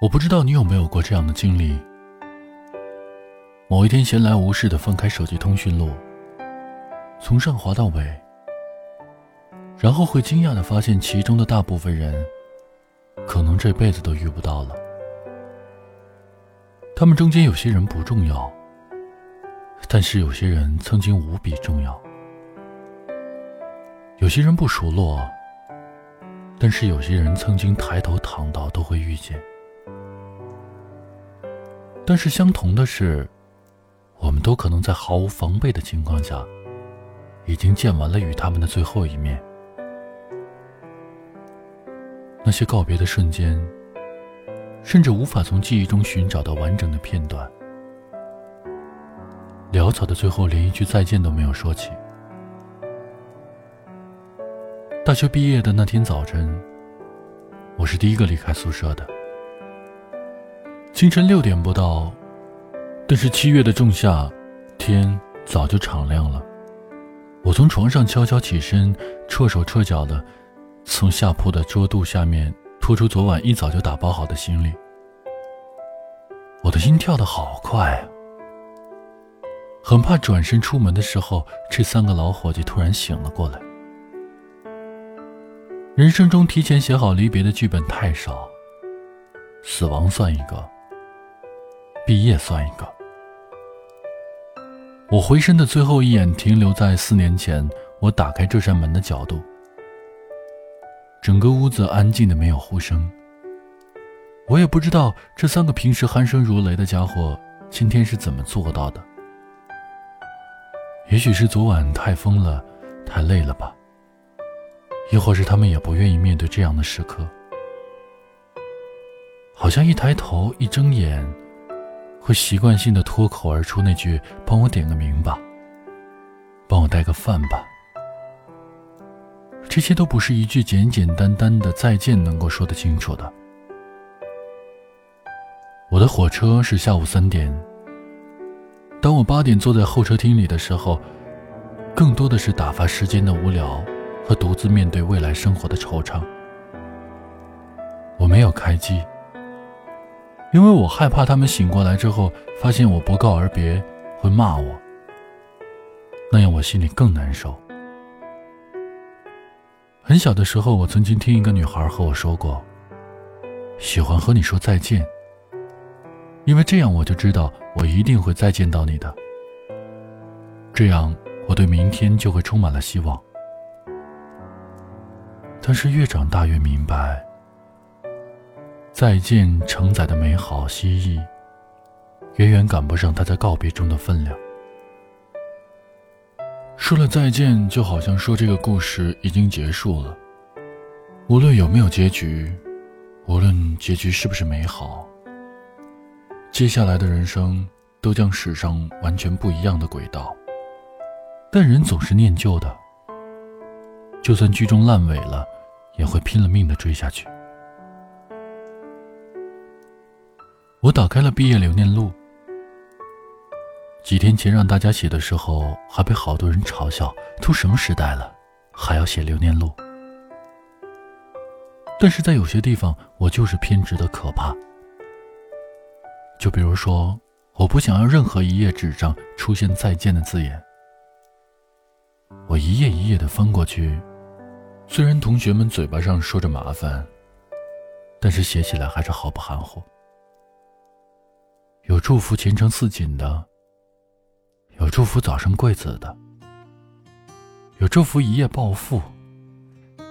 我不知道你有没有过这样的经历。某一天闲来无事的翻开手机通讯录，从上滑到尾，然后会惊讶的发现其中的大部分人，可能这辈子都遇不到了。他们中间有些人不重要，但是有些人曾经无比重要；有些人不熟络，但是有些人曾经抬头躺倒都会遇见。但是相同的是。我们都可能在毫无防备的情况下，已经见完了与他们的最后一面。那些告别的瞬间，甚至无法从记忆中寻找到完整的片段。潦草的最后，连一句再见都没有说起。大学毕业的那天早晨，我是第一个离开宿舍的。清晨六点不到。但是七月的仲夏，天早就敞亮了。我从床上悄悄起身，绰手绰脚的从下铺的桌肚下面拖出昨晚一早就打包好的行李。我的心跳得好快啊，很怕转身出门的时候，这三个老伙计突然醒了过来。人生中提前写好离别的剧本太少，死亡算一个，毕业算一个。我回身的最后一眼停留在四年前我打开这扇门的角度，整个屋子安静的没有呼声。我也不知道这三个平时鼾声如雷的家伙今天是怎么做到的。也许是昨晚太疯了，太累了吧。亦或是他们也不愿意面对这样的时刻。好像一抬头，一睁眼。会习惯性的脱口而出那句“帮我点个名吧，帮我带个饭吧”，这些都不是一句简简单单的再见能够说得清楚的。我的火车是下午三点。当我八点坐在候车厅里的时候，更多的是打发时间的无聊和独自面对未来生活的惆怅。我没有开机。因为我害怕他们醒过来之后，发现我不告而别，会骂我。那样我心里更难受。很小的时候，我曾经听一个女孩和我说过：“喜欢和你说再见，因为这样我就知道我一定会再见到你的。这样我对明天就会充满了希望。”但是越长大越明白。再见承载的美好希冀，远远赶不上他在告别中的分量。说了再见，就好像说这个故事已经结束了。无论有没有结局，无论结局是不是美好，接下来的人生都将驶上完全不一样的轨道。但人总是念旧的，就算剧中烂尾了，也会拼了命的追下去。我打开了毕业留念录，几天前让大家写的时候，还被好多人嘲笑，都什么时代了，还要写留念录。但是在有些地方，我就是偏执的可怕。就比如说，我不想要任何一页纸上出现再见的字眼。我一页一页的翻过去，虽然同学们嘴巴上说着麻烦，但是写起来还是毫不含糊。祝福前程似锦的，有祝福早生贵子的，有祝福一夜暴富，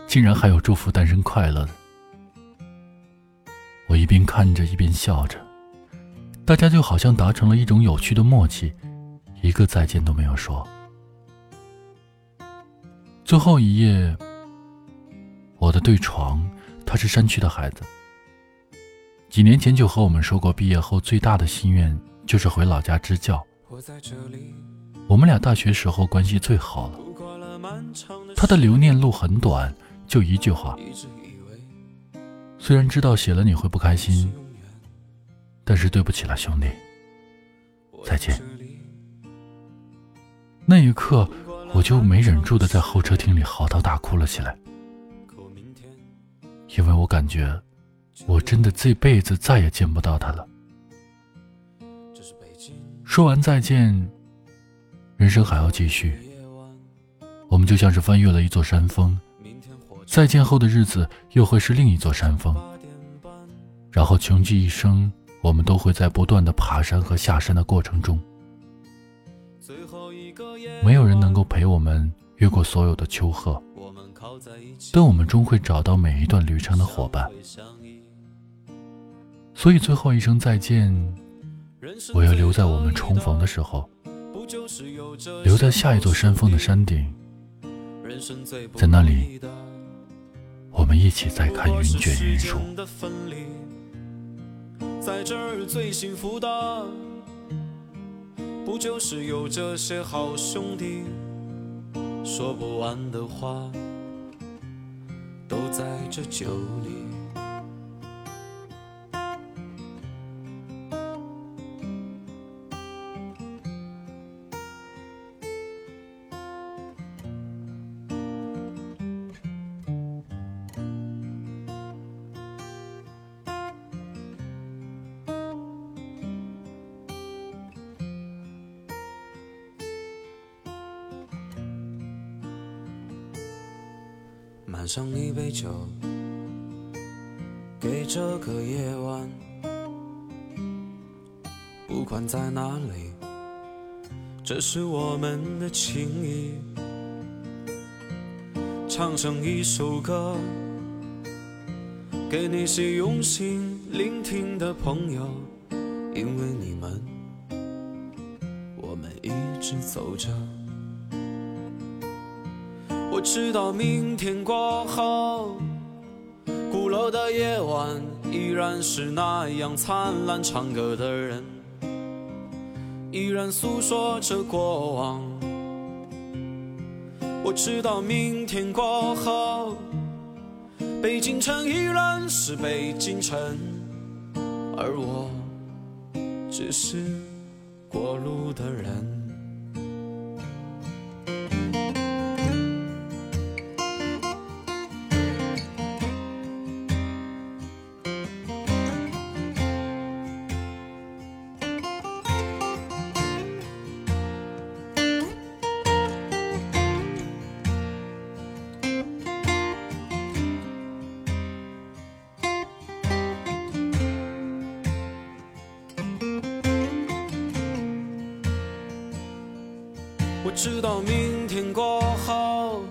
竟然还有祝福单身快乐的。我一边看着一边笑着，大家就好像达成了一种有趣的默契，一个再见都没有说。最后一页，我的对床，他是山区的孩子。几年前就和我们说过，毕业后最大的心愿就是回老家支教。我们俩大学时候关系最好了。他的留念录很短，就一句话。虽然知道写了你会不开心，但是对不起了，兄弟，再见。那一刻，我就没忍住的在候车厅里嚎啕大哭了起来，因为我感觉。我真的这辈子再也见不到他了。说完再见，人生还要继续。我们就像是翻越了一座山峰，再见后的日子又会是另一座山峰。然后穷极一生，我们都会在不断的爬山和下山的过程中，没有人能够陪我们越过所有的丘壑，但我们终会找到每一段旅程的伙伴。所以最后一声再见，我要留在我们重逢的时候，留在下一座山峰的山顶，在那里，我们一起再看云卷云舒。在这儿最幸福的，不就是有这些好兄弟？说不完的话，都在这酒里。满上一杯酒，给这个夜晚。不管在哪里，这是我们的情谊。唱上一首歌，给那些用心聆听的朋友，因为你们，我们一直走着。我知道明天过后，鼓楼的夜晚依然是那样灿烂，唱歌的人依然诉说着过往。我知道明天过后，北京城依然是北京城，而我只是过路的人。我知道明天过后，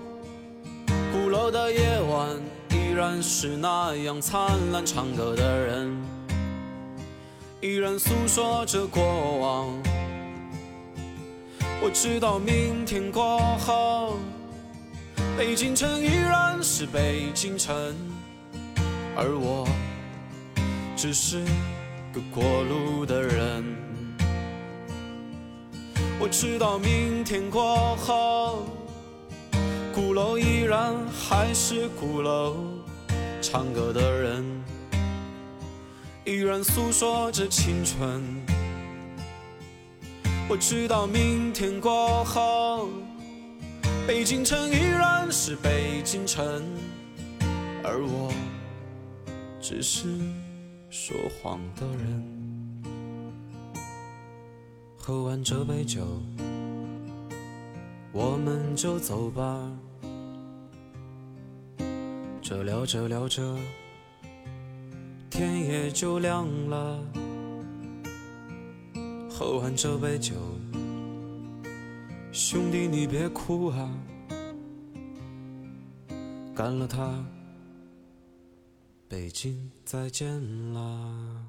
鼓楼的夜晚依然是那样灿烂，唱歌的人依然诉说着过往。我知道明天过后，北京城依然是北京城，而我只是个过路的人。我知道明天过后，鼓楼依然还是鼓楼，唱歌的人依然诉说着青春。我知道明天过后，北京城依然是北京城，而我只是说谎的人。喝完这杯酒，我们就走吧。这聊着聊着，天也就亮了。喝完这杯酒，兄弟你别哭啊，干了它，北京再见啦。